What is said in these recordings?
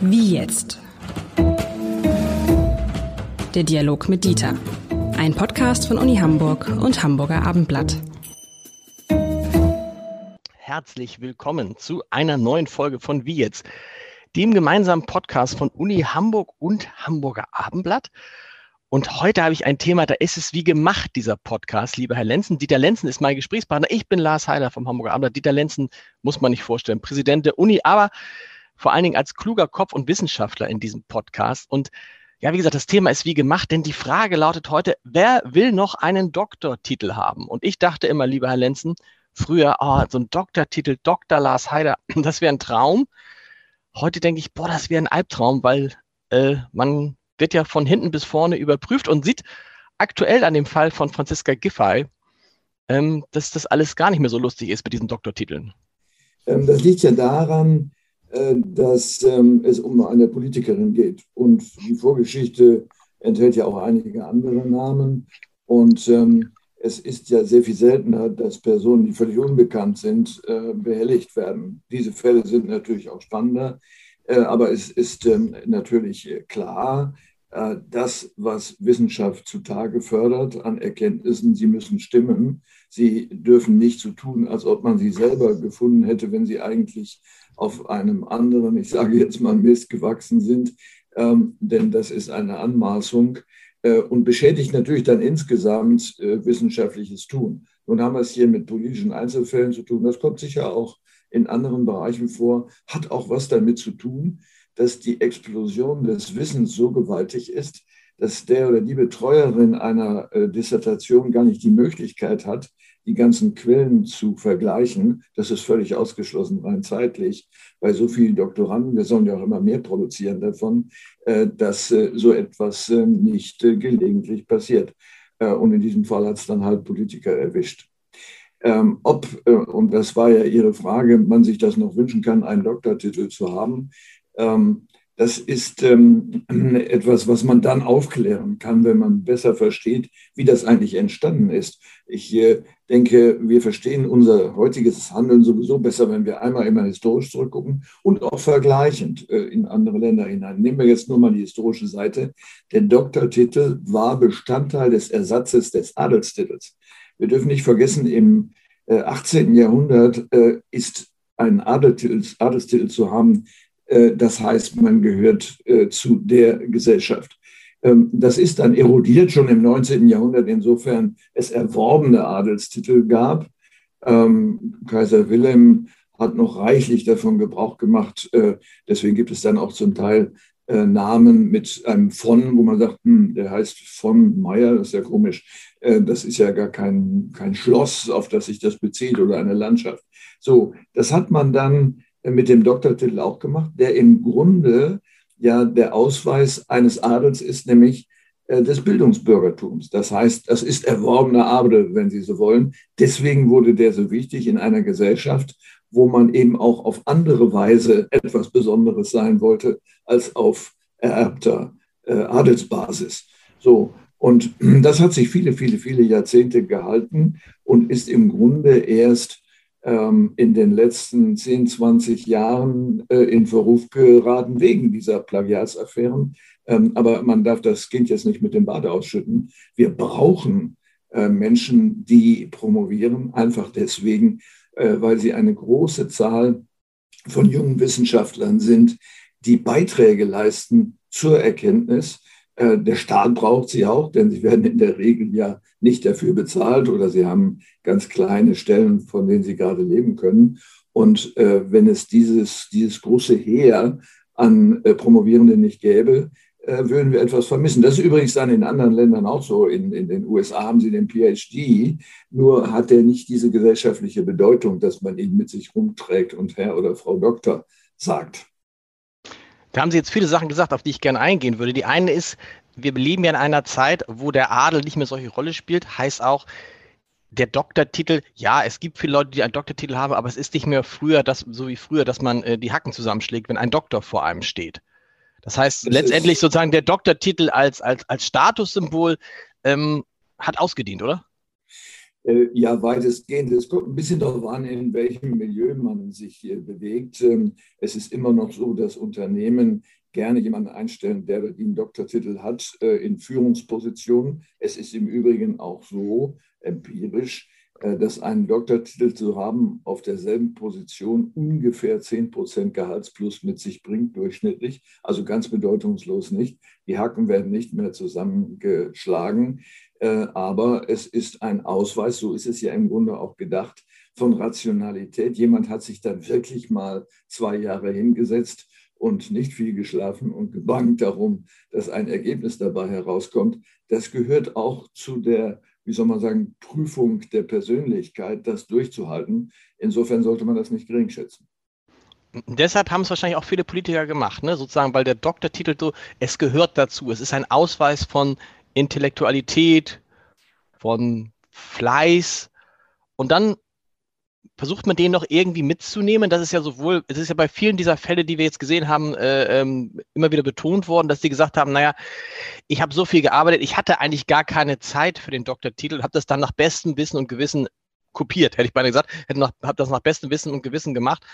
Wie jetzt? Der Dialog mit Dieter. Ein Podcast von Uni Hamburg und Hamburger Abendblatt. Herzlich willkommen zu einer neuen Folge von Wie jetzt? Dem gemeinsamen Podcast von Uni Hamburg und Hamburger Abendblatt. Und heute habe ich ein Thema, da ist es wie gemacht, dieser Podcast, lieber Herr Lenzen. Dieter Lenzen ist mein Gesprächspartner. Ich bin Lars Heiler vom Hamburger Abend. Dieter Lenzen muss man nicht vorstellen, Präsident der Uni, aber vor allen Dingen als kluger Kopf und Wissenschaftler in diesem Podcast. Und ja, wie gesagt, das Thema ist wie gemacht, denn die Frage lautet heute, wer will noch einen Doktortitel haben? Und ich dachte immer, lieber Herr Lenzen, früher, oh, so ein Doktortitel, Dr. Lars Heider, das wäre ein Traum. Heute denke ich, boah, das wäre ein Albtraum, weil äh, man wird ja von hinten bis vorne überprüft und sieht aktuell an dem Fall von Franziska Giffey, ähm, dass das alles gar nicht mehr so lustig ist mit diesen Doktortiteln. Ähm, das liegt ja daran, äh, dass ähm, es um eine Politikerin geht. Und die Vorgeschichte enthält ja auch einige andere Namen. Und ähm, es ist ja sehr viel seltener, dass Personen, die völlig unbekannt sind, äh, behelligt werden. Diese Fälle sind natürlich auch spannender. Äh, aber es ist natürlich klar, das, was Wissenschaft zutage fördert an Erkenntnissen, sie müssen stimmen. Sie dürfen nicht so tun, als ob man sie selber gefunden hätte, wenn sie eigentlich auf einem anderen, ich sage jetzt mal Mist gewachsen sind, ähm, denn das ist eine Anmaßung äh, und beschädigt natürlich dann insgesamt äh, wissenschaftliches Tun. Nun haben wir es hier mit politischen Einzelfällen zu tun. Das kommt sicher auch in anderen Bereichen vor, hat auch was damit zu tun, dass die Explosion des Wissens so gewaltig ist, dass der oder die Betreuerin einer äh, Dissertation gar nicht die Möglichkeit hat, die ganzen Quellen zu vergleichen. Das ist völlig ausgeschlossen, rein zeitlich, bei so vielen Doktoranden, wir sollen ja auch immer mehr produzieren davon, äh, dass äh, so etwas nicht gelegentlich passiert. Und in diesem Fall hat es dann halt Politiker erwischt. Ähm, ob, und das war ja Ihre Frage, man sich das noch wünschen kann, einen Doktortitel zu haben. Ähm, das ist ähm, etwas, was man dann aufklären kann, wenn man besser versteht, wie das eigentlich entstanden ist. Ich äh, denke, wir verstehen unser heutiges Handeln sowieso besser, wenn wir einmal immer historisch zurückgucken und auch vergleichend äh, in andere Länder hinein. Nehmen wir jetzt nur mal die historische Seite. Der Doktortitel war Bestandteil des Ersatzes des Adelstitels. Wir dürfen nicht vergessen, im äh, 18. Jahrhundert äh, ist ein Adelstitel, Adelstitel zu haben das heißt, man gehört äh, zu der Gesellschaft. Ähm, das ist dann erodiert schon im 19. Jahrhundert, insofern es erworbene Adelstitel gab. Ähm, Kaiser Wilhelm hat noch reichlich davon Gebrauch gemacht. Äh, deswegen gibt es dann auch zum Teil Namen mit einem von, wo man sagt, hm, der heißt von Meyer, das ist ja komisch. Das ist ja gar kein, kein Schloss, auf das sich das bezieht oder eine Landschaft. So, das hat man dann mit dem Doktortitel auch gemacht, der im Grunde ja der Ausweis eines Adels ist, nämlich äh, des Bildungsbürgertums. Das heißt, das ist erworbener Adel, wenn Sie so wollen. Deswegen wurde der so wichtig in einer Gesellschaft, wo man eben auch auf andere Weise etwas Besonderes sein wollte als auf ererbter äh, Adelsbasis. So. Und das hat sich viele, viele, viele Jahrzehnte gehalten und ist im Grunde erst in den letzten 10, 20 Jahren äh, in Verruf geraten wegen dieser Plagiatsaffären. Ähm, aber man darf das Kind jetzt nicht mit dem Bade ausschütten. Wir brauchen äh, Menschen, die promovieren, einfach deswegen, äh, weil sie eine große Zahl von jungen Wissenschaftlern sind, die Beiträge leisten zur Erkenntnis. Der Staat braucht sie auch, denn sie werden in der Regel ja nicht dafür bezahlt oder sie haben ganz kleine Stellen, von denen sie gerade leben können. Und äh, wenn es dieses, dieses große Heer an äh, Promovierenden nicht gäbe, äh, würden wir etwas vermissen. Das ist übrigens dann in anderen Ländern auch so. In, in den USA haben sie den PhD, nur hat er nicht diese gesellschaftliche Bedeutung, dass man ihn mit sich rumträgt und Herr oder Frau Doktor sagt. Da haben Sie jetzt viele Sachen gesagt, auf die ich gerne eingehen würde. Die eine ist, wir leben ja in einer Zeit, wo der Adel nicht mehr solche Rolle spielt, heißt auch, der Doktortitel, ja, es gibt viele Leute, die einen Doktortitel haben, aber es ist nicht mehr früher, das, so wie früher, dass man äh, die Hacken zusammenschlägt, wenn ein Doktor vor einem steht. Das heißt, das letztendlich sozusagen der Doktortitel als, als, als Statussymbol ähm, hat ausgedient, oder? Äh, ja, weitestgehend. Es kommt ein bisschen darauf an, in welchem Milieu man sich hier bewegt. Ähm, es ist immer noch so, dass Unternehmen gerne jemanden einstellen, der den Doktortitel hat äh, in Führungspositionen. Es ist im Übrigen auch so empirisch, äh, dass einen Doktortitel zu haben auf derselben Position ungefähr 10 Prozent Gehaltsplus mit sich bringt, durchschnittlich. Also ganz bedeutungslos nicht. Die Haken werden nicht mehr zusammengeschlagen. Äh, aber es ist ein Ausweis, so ist es ja im Grunde auch gedacht, von Rationalität. Jemand hat sich dann wirklich mal zwei Jahre hingesetzt und nicht viel geschlafen und gebangt darum, dass ein Ergebnis dabei herauskommt. Das gehört auch zu der, wie soll man sagen, Prüfung der Persönlichkeit, das durchzuhalten. Insofern sollte man das nicht gering schätzen. Deshalb haben es wahrscheinlich auch viele Politiker gemacht, ne? sozusagen, weil der Doktortitel so, es gehört dazu. Es ist ein Ausweis von Intellektualität, von Fleiß. Und dann versucht man den noch irgendwie mitzunehmen. Das ist ja sowohl, es ist ja bei vielen dieser Fälle, die wir jetzt gesehen haben, äh, ähm, immer wieder betont worden, dass sie gesagt haben, naja, ich habe so viel gearbeitet, ich hatte eigentlich gar keine Zeit für den Doktortitel, habe das dann nach bestem Wissen und Gewissen kopiert, hätte ich beinahe gesagt, habe das nach bestem Wissen und Gewissen gemacht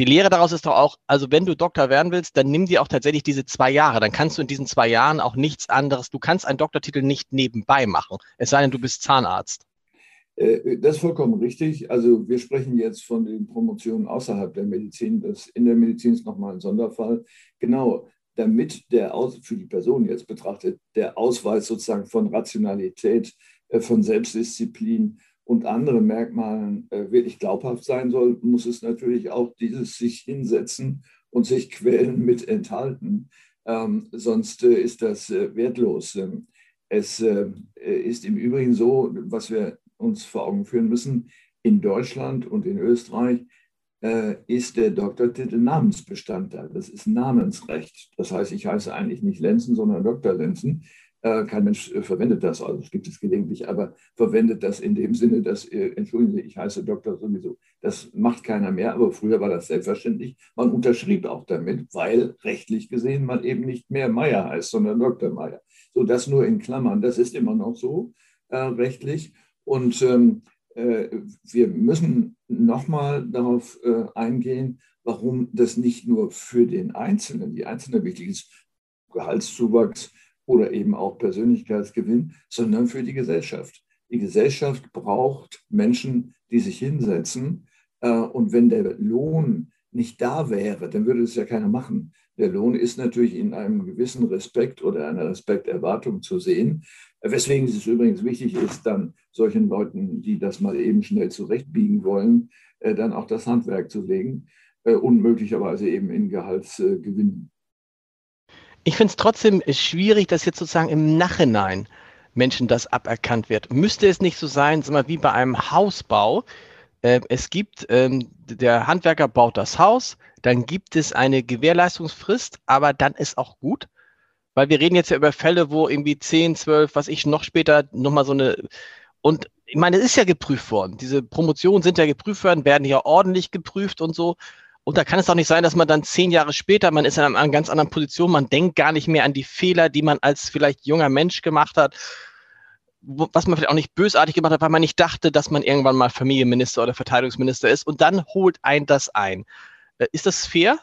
die Lehre daraus ist doch auch, also wenn du Doktor werden willst, dann nimm dir auch tatsächlich diese zwei Jahre. Dann kannst du in diesen zwei Jahren auch nichts anderes, du kannst einen Doktortitel nicht nebenbei machen, es sei denn, du bist Zahnarzt. Äh, das ist vollkommen richtig. Also wir sprechen jetzt von den Promotionen außerhalb der Medizin. Das in der Medizin ist nochmal ein Sonderfall. Genau, damit der für die Person jetzt betrachtet, der Ausweis sozusagen von Rationalität, äh, von Selbstdisziplin und anderen Merkmalen äh, wirklich glaubhaft sein soll, muss es natürlich auch dieses sich hinsetzen und sich quälen mit enthalten. Ähm, sonst äh, ist das äh, wertlos. Ähm, es äh, ist im Übrigen so, was wir uns vor Augen führen müssen, in Deutschland und in Österreich äh, ist der Doktortitel Namensbestandteil. Das ist Namensrecht. Das heißt, ich heiße eigentlich nicht Lenzen, sondern Dr. Lenzen. Äh, kein Mensch äh, verwendet das, also es gibt es gelegentlich, aber verwendet das in dem Sinne, dass, äh, entschuldigen Sie, ich heiße Doktor sowieso. Das macht keiner mehr, aber früher war das selbstverständlich. Man unterschrieb auch damit, weil rechtlich gesehen man eben nicht mehr Meier heißt, sondern Dr. Meier. So das nur in Klammern, das ist immer noch so äh, rechtlich. Und ähm, äh, wir müssen nochmal darauf äh, eingehen, warum das nicht nur für den Einzelnen, die Einzelne wichtig ist, Gehaltszuwachs, oder eben auch Persönlichkeitsgewinn, sondern für die Gesellschaft. Die Gesellschaft braucht Menschen, die sich hinsetzen. Äh, und wenn der Lohn nicht da wäre, dann würde es ja keiner machen. Der Lohn ist natürlich in einem gewissen Respekt oder einer Respekterwartung zu sehen. Weswegen es übrigens wichtig ist, dann solchen Leuten, die das mal eben schnell zurechtbiegen wollen, äh, dann auch das Handwerk zu legen äh, und möglicherweise eben in Gehaltsgewinn ich finde es trotzdem schwierig, dass jetzt sozusagen im Nachhinein Menschen das aberkannt wird. Müsste es nicht so sein, sag mal, wie bei einem Hausbau? Äh, es gibt, ähm, der Handwerker baut das Haus, dann gibt es eine Gewährleistungsfrist, aber dann ist auch gut. Weil wir reden jetzt ja über Fälle, wo irgendwie 10, 12, was ich noch später nochmal so eine. Und ich meine, es ist ja geprüft worden. Diese Promotionen sind ja geprüft worden, werden ja ordentlich geprüft und so. Und da kann es doch nicht sein, dass man dann zehn Jahre später, man ist in einer ganz anderen Position, man denkt gar nicht mehr an die Fehler, die man als vielleicht junger Mensch gemacht hat, was man vielleicht auch nicht bösartig gemacht hat, weil man nicht dachte, dass man irgendwann mal Familienminister oder Verteidigungsminister ist. Und dann holt ein das ein. Äh, ist das fair?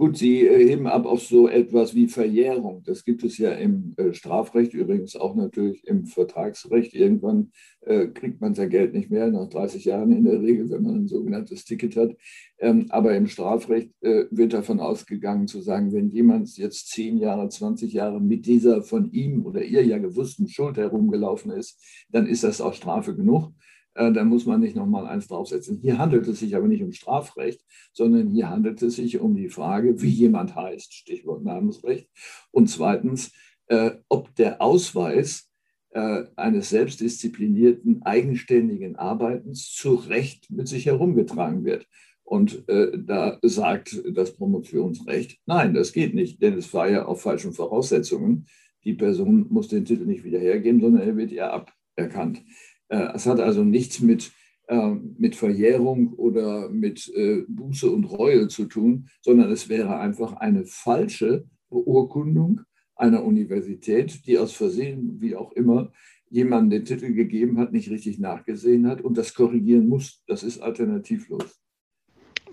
Gut, Sie äh, heben ab auf so etwas wie Verjährung. Das gibt es ja im äh, Strafrecht, übrigens auch natürlich im Vertragsrecht. Irgendwann äh, kriegt man sein Geld nicht mehr, nach 30 Jahren in der Regel, wenn man ein sogenanntes Ticket hat. Ähm, aber im Strafrecht wird davon ausgegangen zu sagen, wenn jemand jetzt 10 Jahre, 20 Jahre mit dieser von ihm oder ihr ja gewussten Schuld herumgelaufen ist, dann ist das auch Strafe genug. Äh, dann muss man nicht nochmal eins draufsetzen. Hier handelt es sich aber nicht um Strafrecht, sondern hier handelt es sich um die Frage, wie jemand heißt, Stichwort Namensrecht. Und zweitens, äh, ob der Ausweis äh, eines selbstdisziplinierten, eigenständigen Arbeitens zu Recht mit sich herumgetragen wird. Und da sagt das Promotionsrecht, nein, das geht nicht, denn es war ja auf falschen Voraussetzungen. Die Person muss den Titel nicht wieder hergeben, sondern er wird ihr aberkannt. Äh, es hat also nichts mit, ähm, mit Verjährung oder mit äh, Buße und Reue zu tun, sondern es wäre einfach eine falsche Beurkundung einer Universität, die aus Versehen, wie auch immer, jemand den Titel gegeben hat, nicht richtig nachgesehen hat und das korrigieren muss. Das ist alternativlos.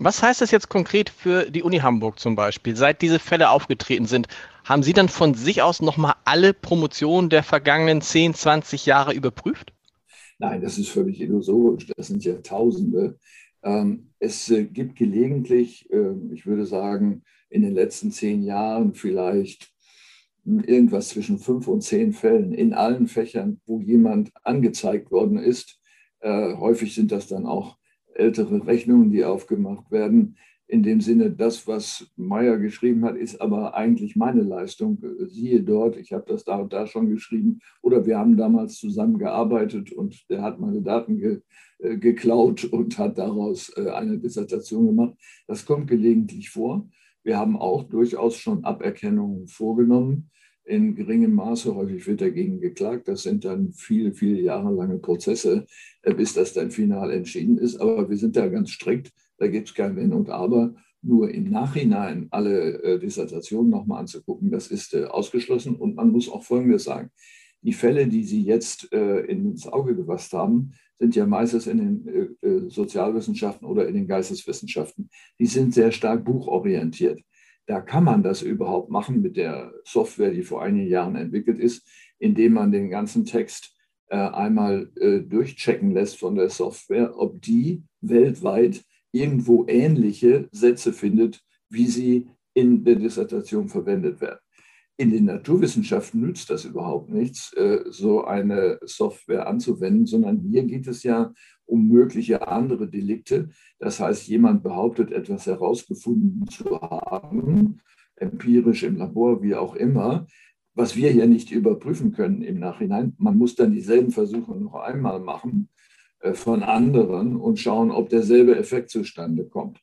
Was heißt das jetzt konkret für die Uni Hamburg zum Beispiel? Seit diese Fälle aufgetreten sind, haben Sie dann von sich aus nochmal alle Promotionen der vergangenen 10, 20 Jahre überprüft? Nein, das ist völlig illusorisch. Das sind ja Tausende. Ähm, es äh, gibt gelegentlich, ähm, ich würde sagen, in den letzten zehn Jahren vielleicht irgendwas zwischen fünf und zehn Fällen in allen Fächern, wo jemand angezeigt worden ist. Äh, häufig sind das dann auch ältere Rechnungen, die aufgemacht werden. In dem Sinne, das, was Meyer geschrieben hat, ist aber eigentlich meine Leistung. Siehe dort, ich habe das da und da schon geschrieben. Oder wir haben damals zusammen gearbeitet und der hat meine Daten ge, äh, geklaut und hat daraus äh, eine Dissertation gemacht. Das kommt gelegentlich vor. Wir haben auch durchaus schon Aberkennungen vorgenommen in geringem Maße. Häufig wird dagegen geklagt. Das sind dann viele, viele Jahre lange Prozesse, äh, bis das dann final entschieden ist. Aber wir sind da ganz strikt. Da gibt es kein Wenn und Aber. Nur im Nachhinein alle äh, Dissertationen nochmal anzugucken, das ist äh, ausgeschlossen. Und man muss auch Folgendes sagen. Die Fälle, die Sie jetzt äh, ins Auge gefasst haben, sind ja meistens in den äh, äh, Sozialwissenschaften oder in den Geisteswissenschaften. Die sind sehr stark buchorientiert. Da kann man das überhaupt machen mit der Software, die vor einigen Jahren entwickelt ist, indem man den ganzen Text äh, einmal durchchecken lässt von der Software, ob die weltweit irgendwo ähnliche Sätze findet, wie sie in der Dissertation verwendet werden. In den Naturwissenschaften nützt das überhaupt nichts, äh, so eine Software anzuwenden, sondern hier geht es ja um mögliche andere Delikte. Das heißt, jemand behauptet, etwas herausgefunden zu haben, empirisch im Labor, wie auch immer, was wir hier nicht überprüfen können im Nachhinein. Man muss dann dieselben Versuche noch einmal machen von anderen und schauen, ob derselbe Effekt zustande kommt.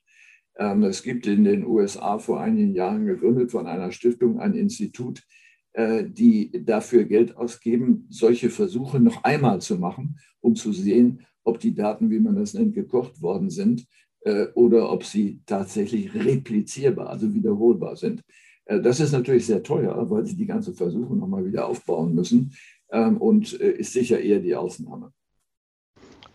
Ähm, es gibt in den USA vor einigen Jahren gegründet von einer Stiftung ein Institut, äh, die dafür Geld ausgeben, solche Versuche noch einmal zu machen, um zu sehen, ob die Daten, wie man das nennt, gekocht worden sind äh, oder ob sie tatsächlich replizierbar, also wiederholbar sind. Äh, das ist natürlich sehr teuer, weil sie die ganze Versuche nochmal wieder aufbauen müssen ähm, und äh, ist sicher eher die Ausnahme.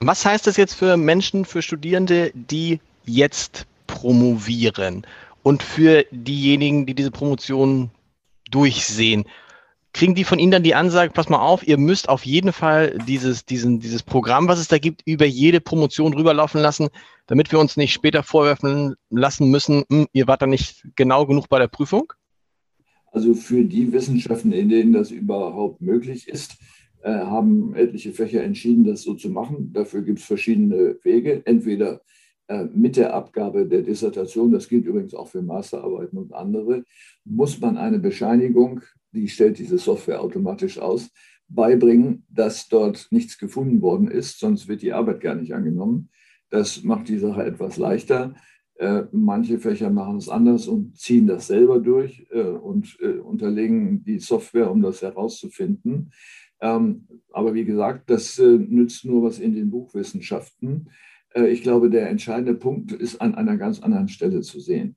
Was heißt das jetzt für Menschen, für Studierende, die jetzt promovieren und für diejenigen, die diese Promotion durchsehen? kriegen die von Ihnen dann die Ansage, pass mal auf, ihr müsst auf jeden Fall dieses, diesen, dieses Programm, was es da gibt, über jede Promotion rüberlaufen lassen, damit wir uns nicht später vorwerfen lassen müssen, hm, ihr wart da nicht genau genug bei der Prüfung? Also für die Wissenschaften, in denen das überhaupt möglich ist, haben etliche Fächer entschieden, das so zu machen. Dafür gibt es verschiedene Wege. Entweder äh, mit der Abgabe der Dissertation, das gilt übrigens auch für Masterarbeiten und andere, muss man eine Bescheinigung die stellt diese Software automatisch aus, beibringen, dass dort nichts gefunden worden ist, sonst wird die Arbeit gar nicht angenommen. Das macht die Sache etwas leichter. Äh, manche Fächer machen es anders und ziehen das selber durch äh, und äh, unterlegen die Software, um das herauszufinden. Ähm, aber wie gesagt, das äh, nützt nur was in den Buchwissenschaften. Äh, ich glaube, der entscheidende Punkt ist an einer ganz anderen Stelle zu sehen.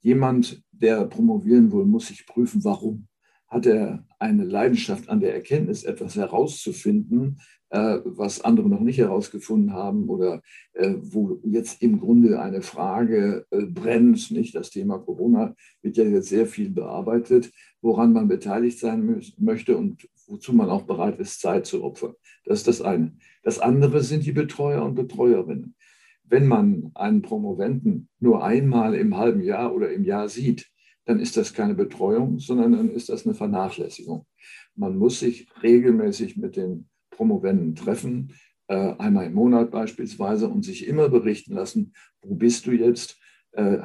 Jemand, der promovieren will, muss sich prüfen, warum hat er eine Leidenschaft an der Erkenntnis, etwas herauszufinden, was andere noch nicht herausgefunden haben oder äh, wo jetzt im Grunde eine Frage äh, brennt. Nicht das Thema Corona wird ja jetzt sehr viel bearbeitet, woran man beteiligt sein möchte und wozu man auch bereit ist, Zeit zu opfern. Das ist das eine. Das andere sind die Betreuer und Betreuerinnen. Wenn man einen Promoventen nur einmal im halben Jahr oder im Jahr sieht, dann ist das keine Betreuung, sondern dann ist das eine Vernachlässigung. Man muss sich regelmäßig mit den Promovenden treffen, äh, einmal im Monat beispielsweise, und sich immer berichten lassen, wo bist du jetzt, äh,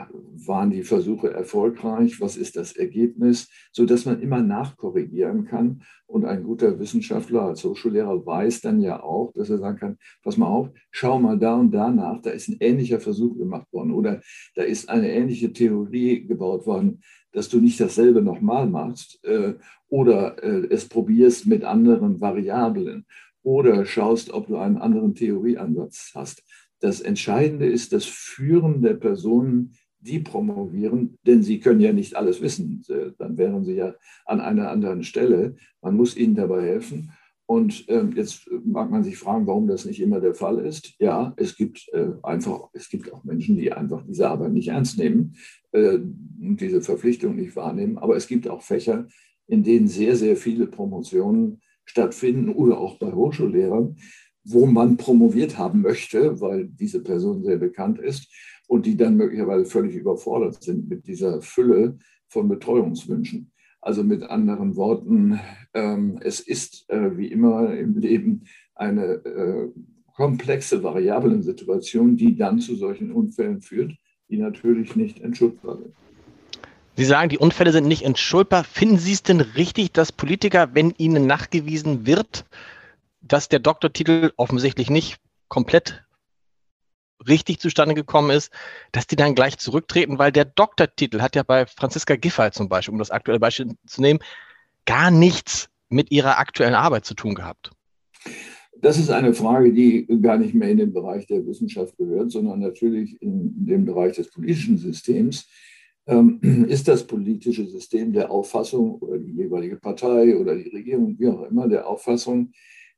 waren die Versuche erfolgreich, was ist das Ergebnis, sodass man immer nachkorrigieren kann. Und ein guter Wissenschaftler als Hochschullehrer weiß dann ja auch, dass er sagen kann, pass mal auf, schau mal da und da nach, da ist ein ähnlicher Versuch gemacht worden oder da ist eine ähnliche Theorie gebaut worden, dass du nicht dasselbe nochmal machst äh, oder äh, es probierst mit anderen Variablen oder schaust, ob du einen anderen Theorieansatz hast. Das Entscheidende ist das Führen der Personen, die promovieren, denn sie können ja nicht alles wissen. Dann wären sie ja an einer anderen Stelle. Man muss ihnen dabei helfen. Und äh, jetzt mag man sich fragen, warum das nicht immer der Fall ist. Ja, es gibt äh, einfach, es gibt auch Menschen, die einfach diese Arbeit nicht ernst nehmen äh, und diese Verpflichtung nicht wahrnehmen. Aber es gibt auch Fächer, in denen sehr, sehr viele Promotionen stattfinden oder auch bei Hochschullehrern, wo man promoviert haben möchte, weil diese Person sehr bekannt ist und die dann möglicherweise völlig überfordert sind mit dieser Fülle von Betreuungswünschen. Also mit anderen Worten, ähm, es ist äh, wie immer im Leben eine äh, komplexe Variablensituation, die dann zu solchen Unfällen führt, die natürlich nicht entschuldbar sind. Sie sagen, die Unfälle sind nicht entschuldbar. Finden Sie es denn richtig, dass Politiker, wenn ihnen nachgewiesen wird, dass der Doktortitel offensichtlich nicht komplett richtig zustande gekommen ist, dass die dann gleich zurücktreten, weil der Doktortitel hat ja bei Franziska Giffey zum Beispiel, um das aktuelle Beispiel zu nehmen, gar nichts mit ihrer aktuellen Arbeit zu tun gehabt. Das ist eine Frage, die gar nicht mehr in den Bereich der Wissenschaft gehört, sondern natürlich in den Bereich des politischen Systems. Ähm, ist das politische System der Auffassung oder die jeweilige Partei oder die Regierung, wie auch immer, der Auffassung,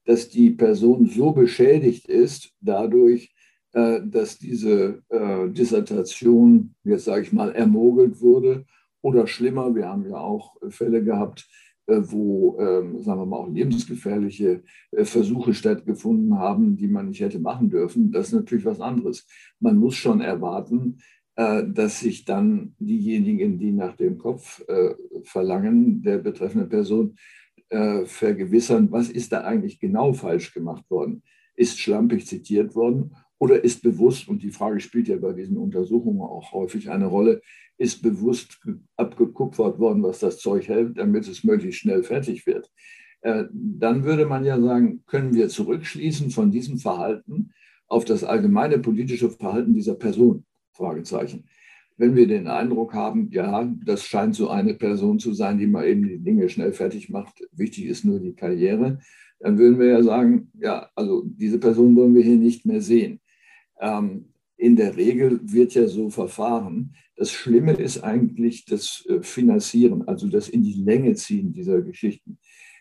dass die Person so beschädigt ist dadurch, dass diese äh, Dissertation, jetzt sage ich mal, ermogelt wurde oder schlimmer, wir haben ja auch Fälle gehabt, äh, wo, ähm, sagen wir mal, auch lebensgefährliche Versuche stattgefunden haben, die man nicht hätte machen dürfen. Das ist natürlich was anderes. Man muss schon erwarten, dass sich dann diejenigen, die nach dem Kopf verlangen, der betreffenden Person, vergewissern, was ist da eigentlich genau falsch gemacht worden? Ist schlampig zitiert worden oder ist bewusst, und die Frage spielt ja bei diesen Untersuchungen auch häufig eine Rolle, ist bewusst abgekupfert worden, was das Zeug hält, damit es möglichst schnell fertig wird. Äh, dann würde man ja sagen, können wir zurückschließen von diesem Verhalten auf das allgemeine politische Verhalten dieser Person? Fragezeichen. Wenn wir den Eindruck haben, ja, das scheint so eine Person zu sein, die mal eben die Dinge schnell fertig macht, wichtig ist nur die Karriere, dann würden wir ja sagen, ja, also diese Person wollen wir hier nicht mehr sehen. Ähm, in der Regel wird ja so verfahren. Das Schlimme ist eigentlich das äh, Finanzieren, also das in die Länge ziehen dieser Geschichten.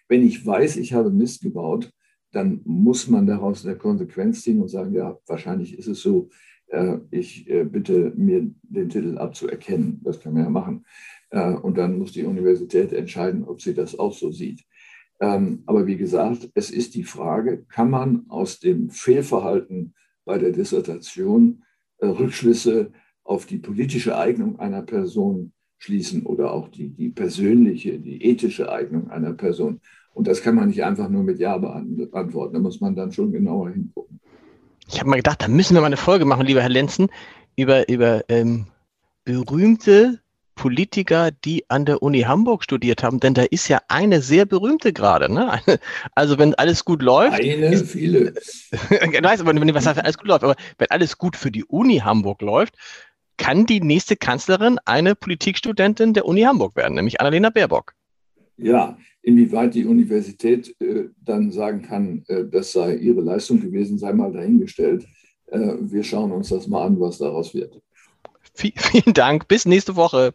Wenn ich weiß, ich habe Mist gebaut, dann muss man daraus eine Konsequenz ziehen und sagen, ja, wahrscheinlich ist es so, äh, ich äh, bitte mir den Titel abzuerkennen. Das kann man ja machen. Und dann muss die Universität entscheiden, ob sie das auch so sieht. Ähm, aber wie gesagt, es ist die Frage, kann man aus dem Fehlverhalten bei der Dissertation äh, Rückschlüsse auf die politische Eignung einer Person schließen oder auch die, die persönliche, die ethische Eignung einer Person. Und das kann man nicht einfach nur mit Ja beantworten. Da muss man dann schon genauer hingucken. Ich habe mal gedacht, da müssen wir mal eine Folge machen, lieber Herr Lenzen, über, über ähm, berühmte Politiker, die an der Uni Hamburg studiert haben, denn da ist ja eine sehr berühmte gerade. Ne? also wenn alles gut läuft. Eine, ist, viele. weiß aber nicht, was alles gut läuft, aber wenn alles gut für die Uni Hamburg läuft, kann die nächste Kanzlerin eine Politikstudentin der Uni Hamburg werden, nämlich Annalena Baerbock. Ja, inwieweit die Universität äh, dann sagen kann, äh, das sei ihre Leistung gewesen, sei mal dahingestellt. Äh, wir schauen uns das mal an, was daraus wird. V vielen Dank. Bis nächste Woche.